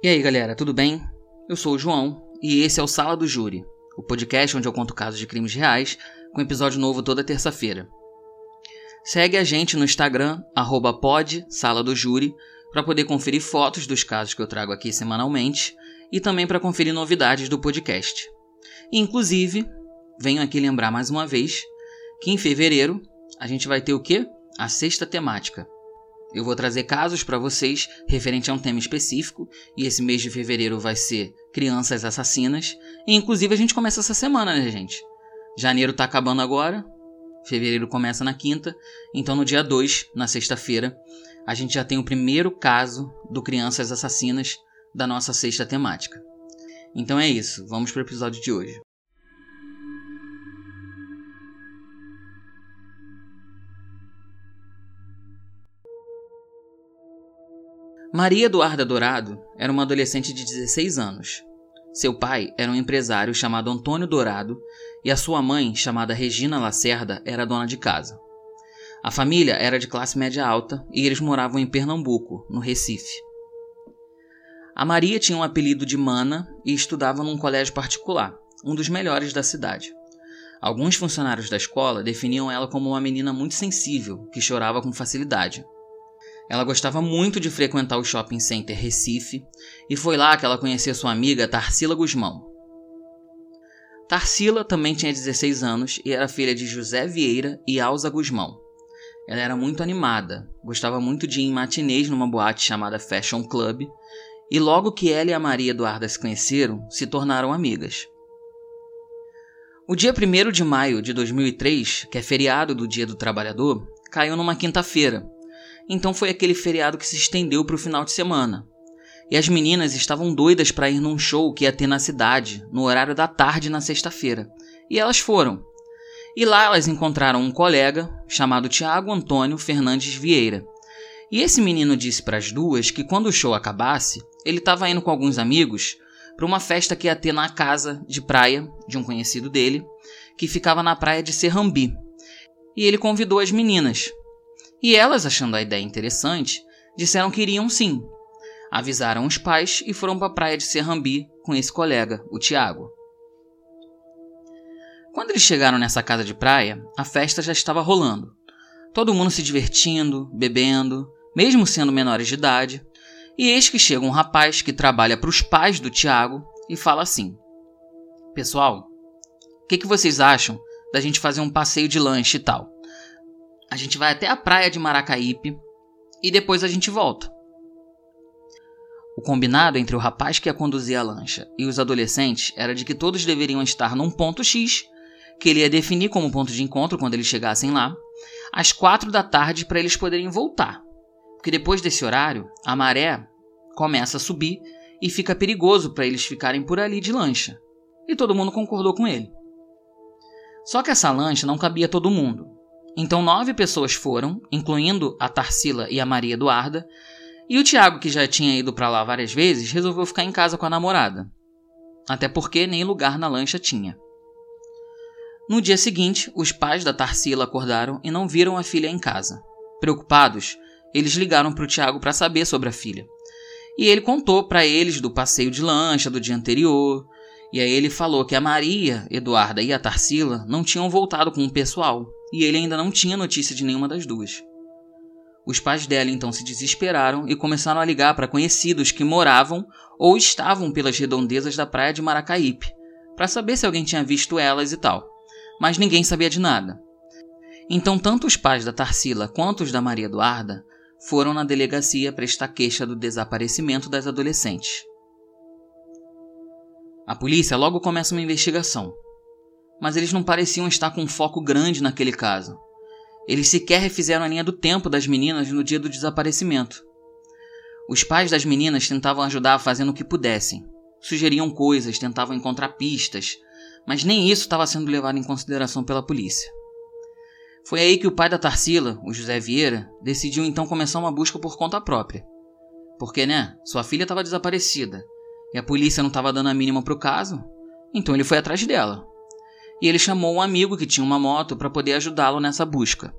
E aí, galera, tudo bem? Eu sou o João e esse é o Sala do Júri, o podcast onde eu conto casos de crimes reais, com episódio novo toda terça-feira. Segue a gente no Instagram, arroba pod, Sala do Júri, para poder conferir fotos dos casos que eu trago aqui semanalmente e também para conferir novidades do podcast. E, inclusive, venho aqui lembrar mais uma vez que em fevereiro a gente vai ter o quê? A sexta temática. Eu vou trazer casos para vocês referente a um tema específico, e esse mês de fevereiro vai ser crianças assassinas. E inclusive a gente começa essa semana, né, gente? Janeiro tá acabando agora, fevereiro começa na quinta, então no dia 2, na sexta-feira, a gente já tem o primeiro caso do Crianças Assassinas da nossa sexta temática. Então é isso, vamos para o episódio de hoje. Maria Eduarda Dourado era uma adolescente de 16 anos. Seu pai era um empresário chamado Antônio Dourado e a sua mãe, chamada Regina Lacerda, era dona de casa. A família era de classe média alta e eles moravam em Pernambuco, no Recife. A Maria tinha um apelido de Mana e estudava num colégio particular, um dos melhores da cidade. Alguns funcionários da escola definiam ela como uma menina muito sensível, que chorava com facilidade. Ela gostava muito de frequentar o shopping center Recife e foi lá que ela conheceu sua amiga Tarsila Guzmão. Tarsila também tinha 16 anos e era filha de José Vieira e Alza Guzmão. Ela era muito animada, gostava muito de ir em matinês numa boate chamada Fashion Club, e logo que ela e a Maria Eduarda se conheceram, se tornaram amigas. O dia 1 de maio de 2003, que é feriado do Dia do Trabalhador, caiu numa quinta-feira, então foi aquele feriado que se estendeu para o final de semana. E as meninas estavam doidas para ir num show que ia ter na cidade, no horário da tarde na sexta-feira. E elas foram. E lá elas encontraram um colega chamado Tiago Antônio Fernandes Vieira. E esse menino disse para as duas que quando o show acabasse, ele estava indo com alguns amigos para uma festa que ia ter na casa de praia de um conhecido dele, que ficava na praia de Serrambi. E ele convidou as meninas, e elas, achando a ideia interessante, disseram que iriam sim. Avisaram os pais e foram para a praia de Serrambi com esse colega, o Tiago. Quando eles chegaram nessa casa de praia, a festa já estava rolando. Todo mundo se divertindo, bebendo, mesmo sendo menores de idade. E eis que chega um rapaz que trabalha para os pais do Tiago e fala assim: Pessoal, o que, que vocês acham da gente fazer um passeio de lanche e tal? A gente vai até a praia de Maracaípe e depois a gente volta. O combinado entre o rapaz que ia conduzir a lancha e os adolescentes era de que todos deveriam estar num ponto X, que ele ia definir como ponto de encontro quando eles chegassem lá, às quatro da tarde para eles poderem voltar. Porque depois desse horário, a maré começa a subir e fica perigoso para eles ficarem por ali de lancha. E todo mundo concordou com ele. Só que essa lancha não cabia todo mundo, então nove pessoas foram, incluindo a Tarsila e a Maria Eduarda, e o Tiago, que já tinha ido para lá várias vezes, resolveu ficar em casa com a namorada. Até porque nem lugar na lancha tinha. No dia seguinte, os pais da Tarsila acordaram e não viram a filha em casa. Preocupados, eles ligaram para o Tiago para saber sobre a filha. E ele contou para eles do passeio de lancha do dia anterior. E aí ele falou que a Maria, Eduarda e a Tarsila não tinham voltado com o pessoal e ele ainda não tinha notícia de nenhuma das duas. Os pais dela então se desesperaram e começaram a ligar para conhecidos que moravam ou estavam pelas redondezas da praia de Maracaípe, para saber se alguém tinha visto elas e tal. Mas ninguém sabia de nada. Então, tanto os pais da Tarsila quanto os da Maria Eduarda foram na delegacia prestar queixa do desaparecimento das adolescentes. A polícia logo começa uma investigação, mas eles não pareciam estar com um foco grande naquele caso. Eles sequer refizeram a linha do tempo das meninas no dia do desaparecimento. Os pais das meninas tentavam ajudar fazendo o que pudessem. Sugeriam coisas, tentavam encontrar pistas, mas nem isso estava sendo levado em consideração pela polícia. Foi aí que o pai da Tarsila, o José Vieira, decidiu então começar uma busca por conta própria. Porque, né, sua filha estava desaparecida e a polícia não estava dando a mínima pro caso, então ele foi atrás dela e ele chamou um amigo que tinha uma moto para poder ajudá-lo nessa busca.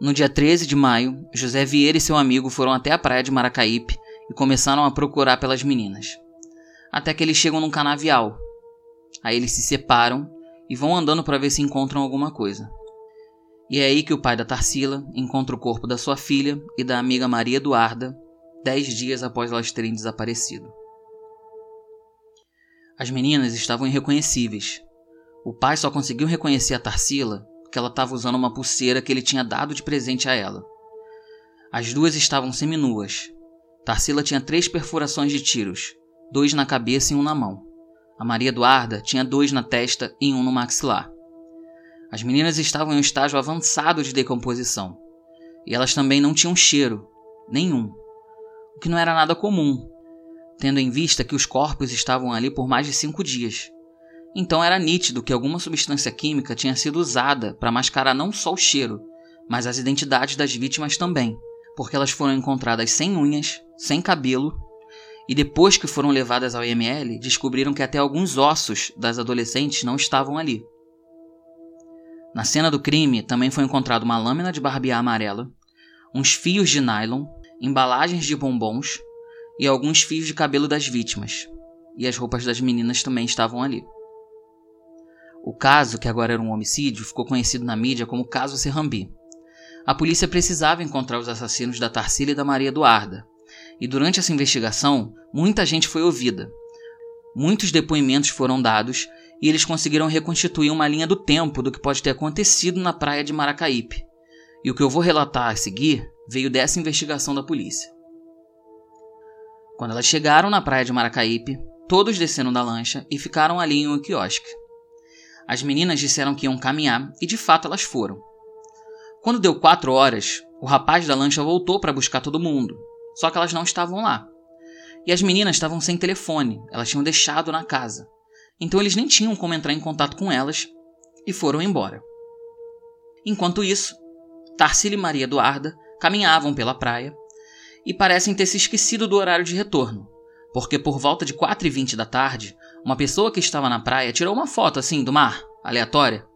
No dia 13 de maio, José Vieira e seu amigo foram até a praia de Maracaípe e começaram a procurar pelas meninas. Até que eles chegam num canavial. Aí eles se separam e vão andando para ver se encontram alguma coisa. E é aí que o pai da Tarsila encontra o corpo da sua filha e da amiga Maria Eduarda, dez dias após elas terem desaparecido. As meninas estavam irreconhecíveis. O pai só conseguiu reconhecer a Tarsila porque ela estava usando uma pulseira que ele tinha dado de presente a ela. As duas estavam seminuas. Tarsila tinha três perfurações de tiros, dois na cabeça e um na mão. A Maria Eduarda tinha dois na testa e um no maxilar. As meninas estavam em um estágio avançado de decomposição. E elas também não tinham cheiro, nenhum. O que não era nada comum, tendo em vista que os corpos estavam ali por mais de cinco dias. Então era nítido que alguma substância química tinha sido usada para mascarar não só o cheiro, mas as identidades das vítimas também, porque elas foram encontradas sem unhas, sem cabelo, e depois que foram levadas ao IML, descobriram que até alguns ossos das adolescentes não estavam ali. Na cena do crime também foi encontrado uma lâmina de barbear amarela, uns fios de nylon, embalagens de bombons e alguns fios de cabelo das vítimas. E as roupas das meninas também estavam ali. O caso, que agora era um homicídio, ficou conhecido na mídia como Caso Serrambi. A polícia precisava encontrar os assassinos da Tarsila e da Maria Eduarda. E durante essa investigação, muita gente foi ouvida. Muitos depoimentos foram dados e eles conseguiram reconstituir uma linha do tempo do que pode ter acontecido na praia de Maracaípe. E o que eu vou relatar a seguir veio dessa investigação da polícia. Quando elas chegaram na praia de Maracaípe, todos desceram da lancha e ficaram ali em um quiosque. As meninas disseram que iam caminhar e de fato elas foram. Quando deu quatro horas, o rapaz da lancha voltou para buscar todo mundo, só que elas não estavam lá. E as meninas estavam sem telefone, elas tinham deixado na casa então eles nem tinham como entrar em contato com elas e foram embora. Enquanto isso, Tarsila e Maria Eduarda caminhavam pela praia e parecem ter se esquecido do horário de retorno, porque por volta de 4 e 20 da tarde, uma pessoa que estava na praia tirou uma foto assim do mar, aleatória,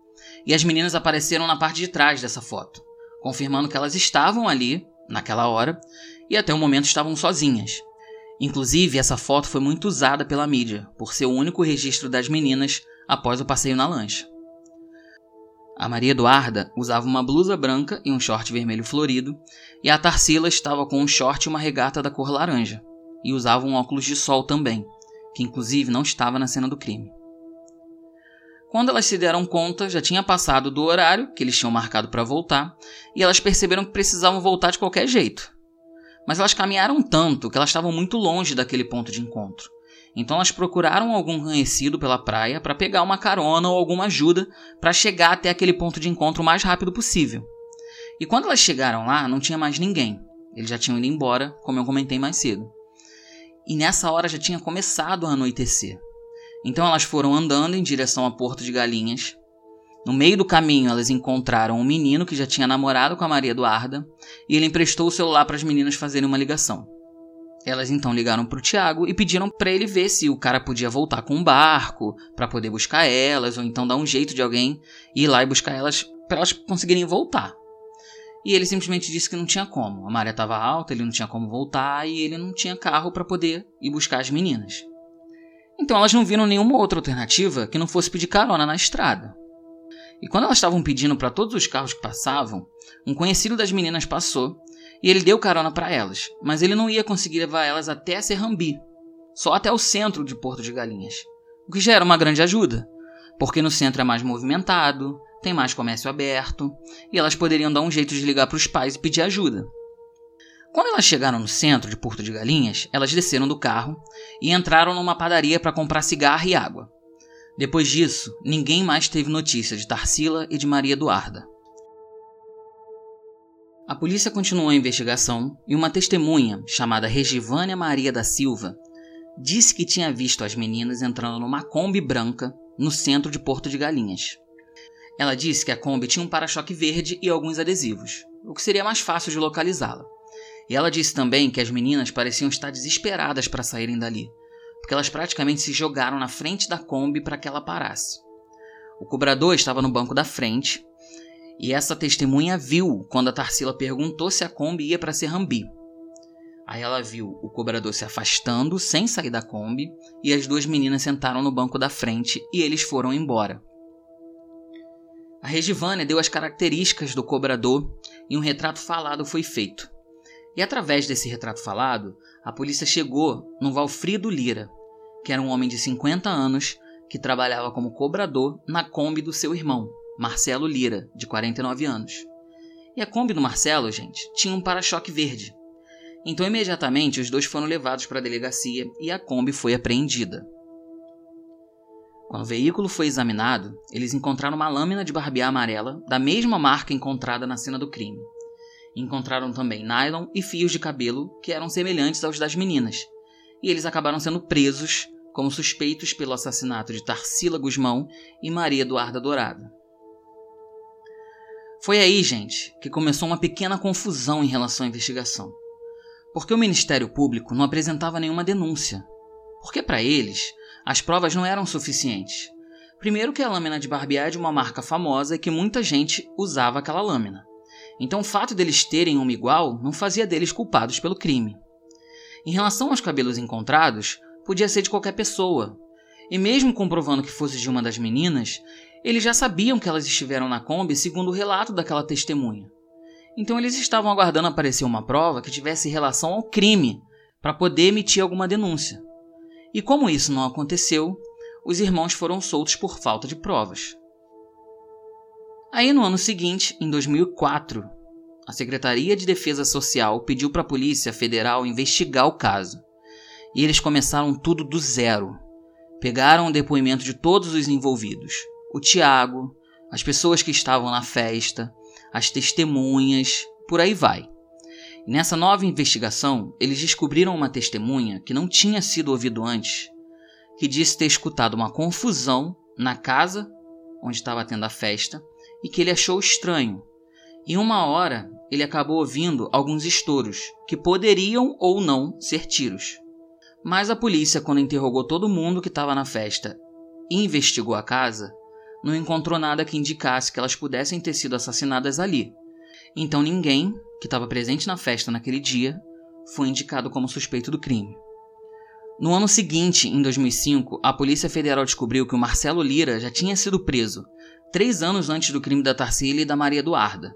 e as meninas apareceram na parte de trás dessa foto, confirmando que elas estavam ali, naquela hora, e até o momento estavam sozinhas, Inclusive, essa foto foi muito usada pela mídia, por ser o único registro das meninas após o passeio na lancha. A Maria Eduarda usava uma blusa branca e um short vermelho florido, e a Tarsila estava com um short e uma regata da cor laranja, e usava um óculos de sol também, que inclusive não estava na cena do crime. Quando elas se deram conta, já tinha passado do horário que eles tinham marcado para voltar, e elas perceberam que precisavam voltar de qualquer jeito, mas elas caminharam tanto que elas estavam muito longe daquele ponto de encontro. Então elas procuraram algum conhecido pela praia para pegar uma carona ou alguma ajuda para chegar até aquele ponto de encontro o mais rápido possível. E quando elas chegaram lá, não tinha mais ninguém. Eles já tinham ido embora, como eu comentei mais cedo. E nessa hora já tinha começado a anoitecer. Então elas foram andando em direção a Porto de Galinhas, no meio do caminho, elas encontraram um menino que já tinha namorado com a Maria Eduarda e ele emprestou o celular para as meninas fazerem uma ligação. Elas então ligaram para o Tiago e pediram para ele ver se o cara podia voltar com um barco para poder buscar elas, ou então dar um jeito de alguém ir lá e buscar elas para elas conseguirem voltar. E ele simplesmente disse que não tinha como. A maré estava alta, ele não tinha como voltar e ele não tinha carro para poder ir buscar as meninas. Então elas não viram nenhuma outra alternativa que não fosse pedir carona na estrada. E quando elas estavam pedindo para todos os carros que passavam, um conhecido das meninas passou e ele deu carona para elas, mas ele não ia conseguir levar elas até Serrambi, só até o centro de Porto de Galinhas, o que já era uma grande ajuda, porque no centro é mais movimentado, tem mais comércio aberto e elas poderiam dar um jeito de ligar para os pais e pedir ajuda. Quando elas chegaram no centro de Porto de Galinhas, elas desceram do carro e entraram numa padaria para comprar cigarro e água. Depois disso, ninguém mais teve notícia de Tarsila e de Maria Eduarda. A polícia continuou a investigação e uma testemunha, chamada Regivânia Maria da Silva, disse que tinha visto as meninas entrando numa Kombi branca no centro de Porto de Galinhas. Ela disse que a Kombi tinha um para-choque verde e alguns adesivos, o que seria mais fácil de localizá-la. E ela disse também que as meninas pareciam estar desesperadas para saírem dali, porque elas praticamente se jogaram na frente da Kombi para que ela parasse. O cobrador estava no banco da frente e essa testemunha viu quando a Tarsila perguntou se a Kombi ia para Serrambi. Aí ela viu o cobrador se afastando sem sair da Kombi e as duas meninas sentaram no banco da frente e eles foram embora. A Regivânia deu as características do cobrador e um retrato falado foi feito. E através desse retrato falado, a polícia chegou no Valfrido Lira, que era um homem de 50 anos que trabalhava como cobrador na Kombi do seu irmão, Marcelo Lira, de 49 anos. E a Kombi do Marcelo, gente, tinha um para-choque verde. Então, imediatamente, os dois foram levados para a delegacia e a Kombi foi apreendida. Quando o veículo foi examinado, eles encontraram uma lâmina de barbear amarela da mesma marca encontrada na cena do crime. Encontraram também nylon e fios de cabelo que eram semelhantes aos das meninas, e eles acabaram sendo presos como suspeitos pelo assassinato de Tarsila Guzmão e Maria Eduarda Dourada. Foi aí, gente, que começou uma pequena confusão em relação à investigação. Porque o Ministério Público não apresentava nenhuma denúncia. Porque para eles, as provas não eram suficientes. Primeiro que a lâmina de barbear é de uma marca famosa e que muita gente usava aquela lâmina. Então o fato deles terem uma igual não fazia deles culpados pelo crime. Em relação aos cabelos encontrados, podia ser de qualquer pessoa. E mesmo comprovando que fosse de uma das meninas, eles já sabiam que elas estiveram na Kombi segundo o relato daquela testemunha. Então eles estavam aguardando aparecer uma prova que tivesse relação ao crime para poder emitir alguma denúncia. E como isso não aconteceu, os irmãos foram soltos por falta de provas. Aí no ano seguinte, em 2004, a Secretaria de Defesa Social pediu para a Polícia Federal investigar o caso. E eles começaram tudo do zero. Pegaram o depoimento de todos os envolvidos: o Tiago, as pessoas que estavam na festa, as testemunhas, por aí vai. Nessa nova investigação, eles descobriram uma testemunha que não tinha sido ouvido antes, que disse ter escutado uma confusão na casa onde estava tendo a festa e que ele achou estranho. Em uma hora, ele acabou ouvindo alguns estouros, que poderiam ou não ser tiros. Mas a polícia, quando interrogou todo mundo que estava na festa e investigou a casa, não encontrou nada que indicasse que elas pudessem ter sido assassinadas ali. Então ninguém que estava presente na festa naquele dia foi indicado como suspeito do crime. No ano seguinte, em 2005, a Polícia Federal descobriu que o Marcelo Lira já tinha sido preso, três anos antes do crime da Tarsila e da Maria Eduarda.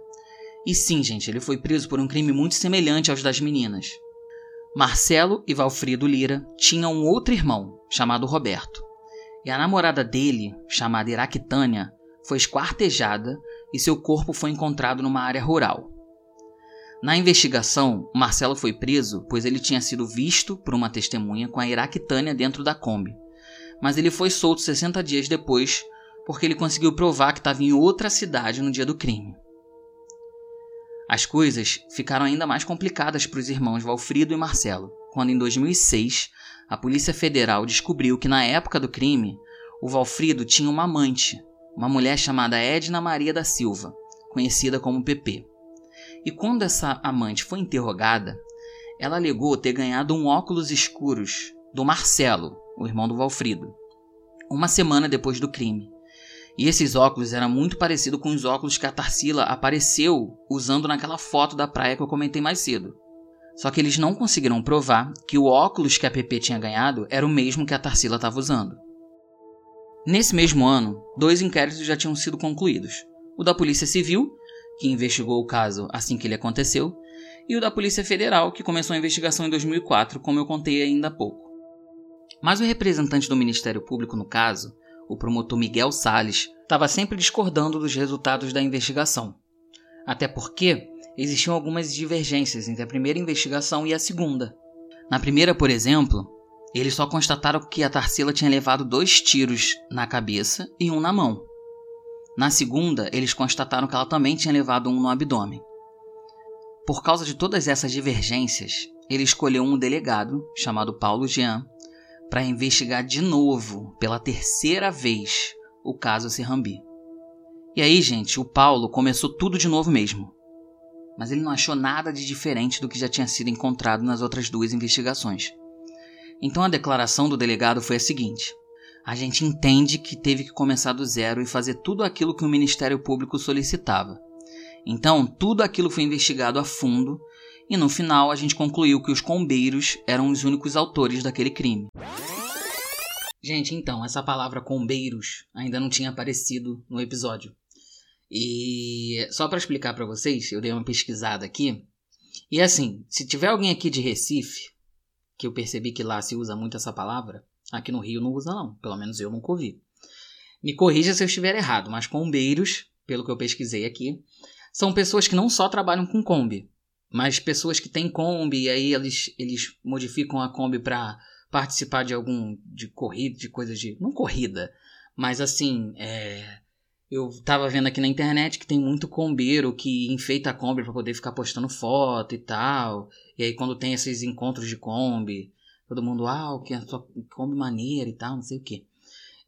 E sim, gente, ele foi preso por um crime muito semelhante aos das meninas. Marcelo e Valfrido Lira tinham um outro irmão, chamado Roberto. E a namorada dele, chamada Iraquitânia, foi esquartejada e seu corpo foi encontrado numa área rural. Na investigação, Marcelo foi preso pois ele tinha sido visto por uma testemunha com a Iraquitânia dentro da Kombi. Mas ele foi solto 60 dias depois porque ele conseguiu provar que estava em outra cidade no dia do crime. As coisas ficaram ainda mais complicadas para os irmãos Valfrido e Marcelo, quando em 2006 a Polícia Federal descobriu que na época do crime o Valfrido tinha uma amante, uma mulher chamada Edna Maria da Silva, conhecida como PP. E quando essa amante foi interrogada, ela alegou ter ganhado um óculos escuros do Marcelo, o irmão do Valfrido, uma semana depois do crime. E esses óculos eram muito parecidos com os óculos que a Tarsila apareceu usando naquela foto da praia que eu comentei mais cedo. Só que eles não conseguiram provar que o óculos que a PP tinha ganhado era o mesmo que a Tarsila estava usando. Nesse mesmo ano, dois inquéritos já tinham sido concluídos: o da Polícia Civil, que investigou o caso assim que ele aconteceu, e o da Polícia Federal, que começou a investigação em 2004, como eu contei ainda há pouco. Mas o representante do Ministério Público no caso o promotor Miguel Sales estava sempre discordando dos resultados da investigação. Até porque existiam algumas divergências entre a primeira investigação e a segunda. Na primeira, por exemplo, eles só constataram que a Tarsila tinha levado dois tiros na cabeça e um na mão. Na segunda, eles constataram que ela também tinha levado um no abdômen. Por causa de todas essas divergências, ele escolheu um delegado, chamado Paulo Jean, para investigar de novo, pela terceira vez, o caso Serrambi. E aí, gente, o Paulo começou tudo de novo mesmo. Mas ele não achou nada de diferente do que já tinha sido encontrado nas outras duas investigações. Então a declaração do delegado foi a seguinte: a gente entende que teve que começar do zero e fazer tudo aquilo que o Ministério Público solicitava. Então, tudo aquilo foi investigado a fundo e no final a gente concluiu que os combeiros eram os únicos autores daquele crime. Gente, então, essa palavra combeiros ainda não tinha aparecido no episódio. E só para explicar para vocês, eu dei uma pesquisada aqui. E assim, se tiver alguém aqui de Recife, que eu percebi que lá se usa muito essa palavra, aqui no Rio não usa não, pelo menos eu nunca ouvi. Me corrija se eu estiver errado, mas combeiros, pelo que eu pesquisei aqui, são pessoas que não só trabalham com Kombi, mas pessoas que têm Kombi e aí eles, eles modificam a Kombi para participar de algum de corrida, de coisas de não corrida, mas assim, é, eu tava vendo aqui na internet que tem muito combeiro que enfeita a Kombi para poder ficar postando foto e tal. E aí quando tem esses encontros de Kombi, todo mundo, ah, que sua Kombi maneira e tal, não sei o que.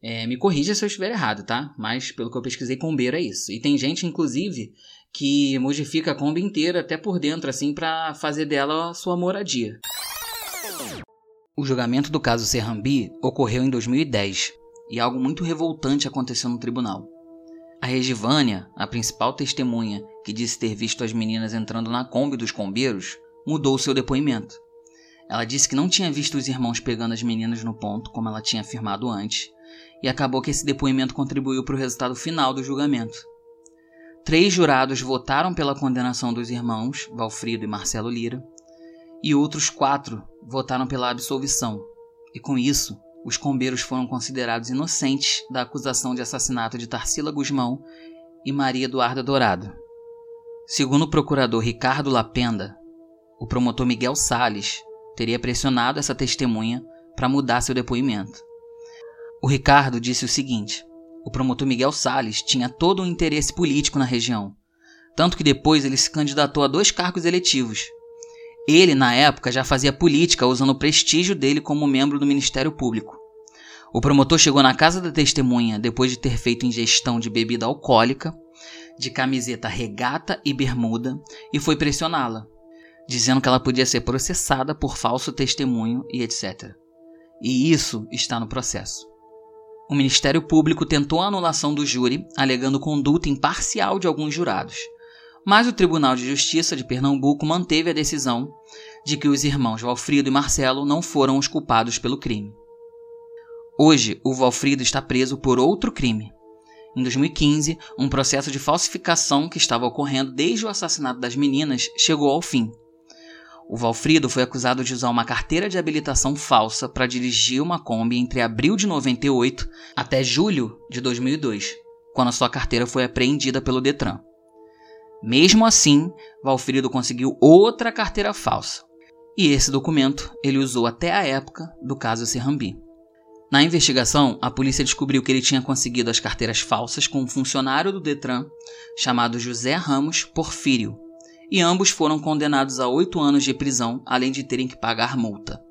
É, me corrija se eu estiver errado, tá? Mas pelo que eu pesquisei, combeiro é isso. E tem gente, inclusive, que modifica a Kombi inteira, até por dentro, assim, para fazer dela sua moradia. O julgamento do caso Serrambi ocorreu em 2010 e algo muito revoltante aconteceu no tribunal. A Regivânia, a principal testemunha que disse ter visto as meninas entrando na Kombi dos combeiros, mudou seu depoimento. Ela disse que não tinha visto os irmãos pegando as meninas no ponto, como ela tinha afirmado antes, e acabou que esse depoimento contribuiu para o resultado final do julgamento. Três jurados votaram pela condenação dos irmãos, Valfrido e Marcelo Lira, e outros quatro votaram pela absolvição. E com isso, os combeiros foram considerados inocentes da acusação de assassinato de Tarsila Guzmão e Maria Eduarda Dourado. Segundo o procurador Ricardo Lapenda, o promotor Miguel Sales teria pressionado essa testemunha para mudar seu depoimento. O Ricardo disse o seguinte: o promotor Miguel Sales tinha todo um interesse político na região, tanto que depois ele se candidatou a dois cargos eletivos. Ele, na época, já fazia política usando o prestígio dele como membro do Ministério Público. O promotor chegou na casa da testemunha depois de ter feito ingestão de bebida alcoólica, de camiseta regata e bermuda e foi pressioná-la, dizendo que ela podia ser processada por falso testemunho e etc. E isso está no processo. O Ministério Público tentou a anulação do júri, alegando conduta imparcial de alguns jurados. Mas o Tribunal de Justiça de Pernambuco manteve a decisão de que os irmãos Valfrido e Marcelo não foram os culpados pelo crime. Hoje, o Valfrido está preso por outro crime. Em 2015, um processo de falsificação que estava ocorrendo desde o assassinato das meninas chegou ao fim. O Valfrido foi acusado de usar uma carteira de habilitação falsa para dirigir uma Kombi entre abril de 98 até julho de 2002, quando sua carteira foi apreendida pelo Detran. Mesmo assim, Valfrido conseguiu outra carteira falsa. E esse documento ele usou até a época do caso Serrambi. Na investigação, a polícia descobriu que ele tinha conseguido as carteiras falsas com um funcionário do Detran chamado José Ramos Porfírio, e ambos foram condenados a oito anos de prisão, além de terem que pagar multa.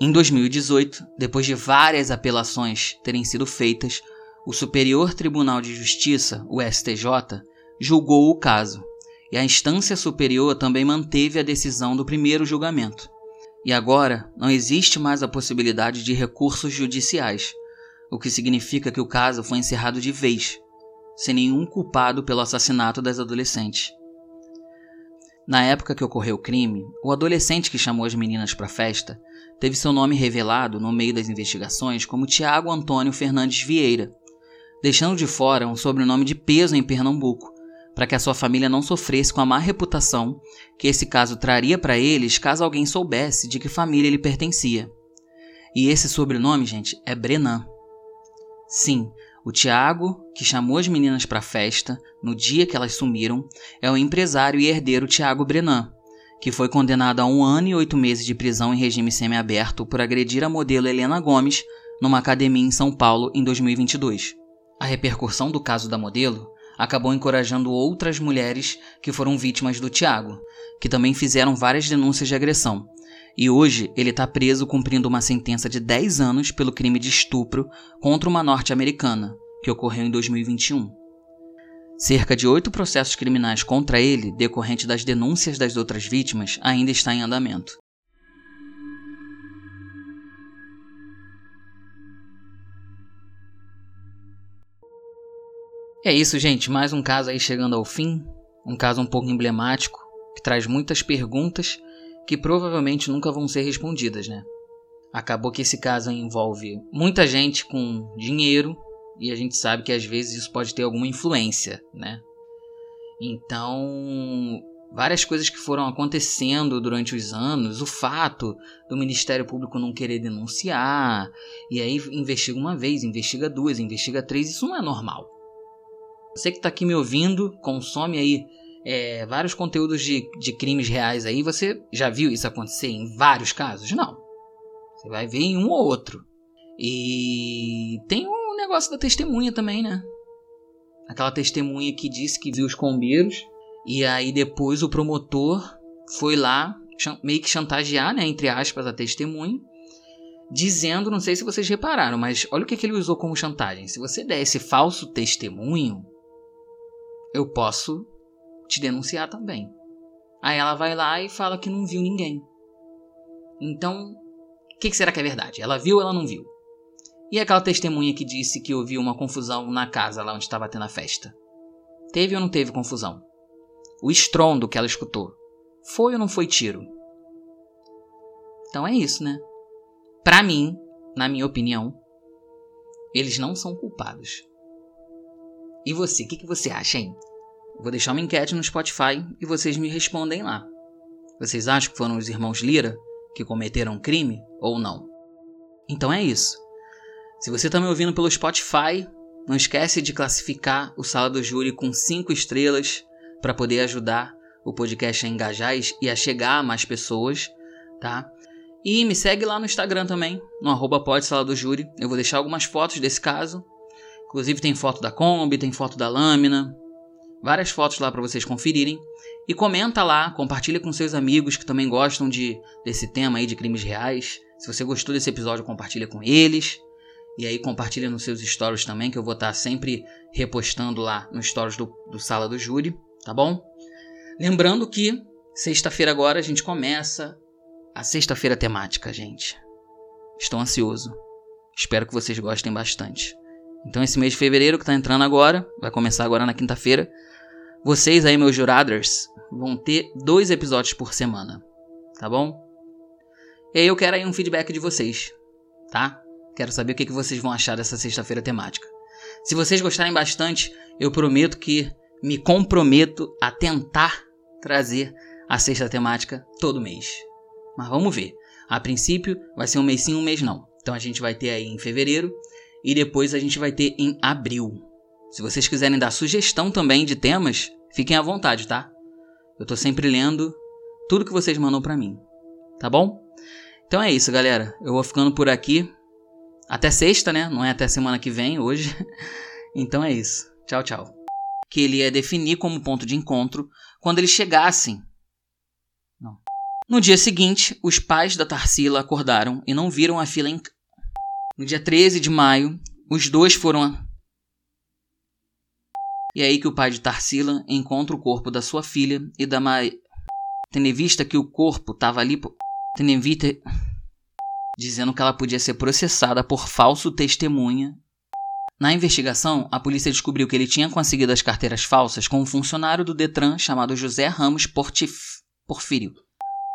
Em 2018, depois de várias apelações terem sido feitas, o Superior Tribunal de Justiça, o STJ, julgou o caso, e a instância superior também manteve a decisão do primeiro julgamento. E agora não existe mais a possibilidade de recursos judiciais, o que significa que o caso foi encerrado de vez, sem nenhum culpado pelo assassinato das adolescentes. Na época que ocorreu o crime, o adolescente que chamou as meninas para a festa teve seu nome revelado no meio das investigações como Tiago Antônio Fernandes Vieira, deixando de fora um sobrenome de peso em Pernambuco, para que a sua família não sofresse com a má reputação que esse caso traria para eles caso alguém soubesse de que família ele pertencia. E esse sobrenome, gente, é Brenan. Sim, o Tiago, que chamou as meninas para a festa no dia que elas sumiram, é o empresário e herdeiro Tiago Brenan, que foi condenado a um ano e oito meses de prisão em regime semiaberto por agredir a modelo Helena Gomes numa academia em São Paulo em 2022. A repercussão do caso da modelo acabou encorajando outras mulheres que foram vítimas do Tiago, que também fizeram várias denúncias de agressão, e hoje ele está preso cumprindo uma sentença de 10 anos pelo crime de estupro contra uma norte-americana, que ocorreu em 2021. Cerca de oito processos criminais contra ele, decorrente das denúncias das outras vítimas, ainda está em andamento. é isso, gente. Mais um caso aí chegando ao fim. Um caso um pouco emblemático que traz muitas perguntas que provavelmente nunca vão ser respondidas, né? Acabou que esse caso envolve muita gente com dinheiro e a gente sabe que às vezes isso pode ter alguma influência, né? Então, várias coisas que foram acontecendo durante os anos, o fato do Ministério Público não querer denunciar, e aí investiga uma vez, investiga duas, investiga três, isso não é normal. Você que está aqui me ouvindo, consome aí é, vários conteúdos de, de crimes reais aí, você já viu isso acontecer em vários casos? Não. Você vai ver em um ou outro. E tem um negócio da testemunha também, né? Aquela testemunha que disse que viu os combeiros e aí depois o promotor foi lá meio que chantagear, né, entre aspas, a testemunha, dizendo, não sei se vocês repararam, mas olha o que, que ele usou como chantagem. Se você der esse falso testemunho, eu posso te denunciar também. Aí ela vai lá e fala que não viu ninguém. Então, o que, que será que é verdade? Ela viu ou ela não viu? E aquela testemunha que disse que ouviu uma confusão na casa lá onde estava tendo a festa? Teve ou não teve confusão? O estrondo que ela escutou. Foi ou não foi tiro? Então é isso, né? Para mim, na minha opinião, eles não são culpados. E você, o que, que você acha, hein? Vou deixar uma enquete no Spotify e vocês me respondem lá. Vocês acham que foram os irmãos Lira que cometeram um crime ou não? Então é isso. Se você está me ouvindo pelo Spotify, não esquece de classificar o Sala do Júri com 5 estrelas para poder ajudar o podcast a engajar e a chegar a mais pessoas, tá? E me segue lá no Instagram também, no arroba. Eu vou deixar algumas fotos desse caso. Inclusive tem foto da Kombi, tem foto da lâmina, várias fotos lá para vocês conferirem. E comenta lá, compartilha com seus amigos que também gostam de desse tema aí de crimes reais. Se você gostou desse episódio, compartilha com eles. E aí compartilha nos seus stories também, que eu vou estar sempre repostando lá nos stories do, do Sala do Júri, tá bom? Lembrando que sexta-feira agora a gente começa a sexta-feira temática, gente. Estou ansioso. Espero que vocês gostem bastante. Então esse mês de fevereiro que está entrando agora, vai começar agora na quinta-feira. Vocês aí, meus juraders, vão ter dois episódios por semana, tá bom? E aí eu quero aí um feedback de vocês, tá? Quero saber o que, vocês vão achar dessa sexta-feira temática. Se vocês gostarem bastante, eu prometo que me comprometo a tentar trazer a sexta temática todo mês. Mas vamos ver. A princípio vai ser um mês sim, um mês não. Então a gente vai ter aí em fevereiro e depois a gente vai ter em abril. Se vocês quiserem dar sugestão também de temas, fiquem à vontade, tá? Eu tô sempre lendo tudo que vocês mandam para mim. Tá bom? Então é isso, galera. Eu vou ficando por aqui. Até sexta, né? Não é até semana que vem, hoje. Então é isso. Tchau, tchau. Que ele ia definir como ponto de encontro quando eles chegassem. Não. No dia seguinte, os pais da Tarsila acordaram e não viram a fila em. No dia 13 de maio, os dois foram. A... E é aí que o pai de Tarsila encontra o corpo da sua filha e da Maria. Tendo em vista que o corpo estava ali. Tendo em vista dizendo que ela podia ser processada por falso testemunha. Na investigação, a polícia descobriu que ele tinha conseguido as carteiras falsas com um funcionário do Detran chamado José Ramos Portif Porfírio.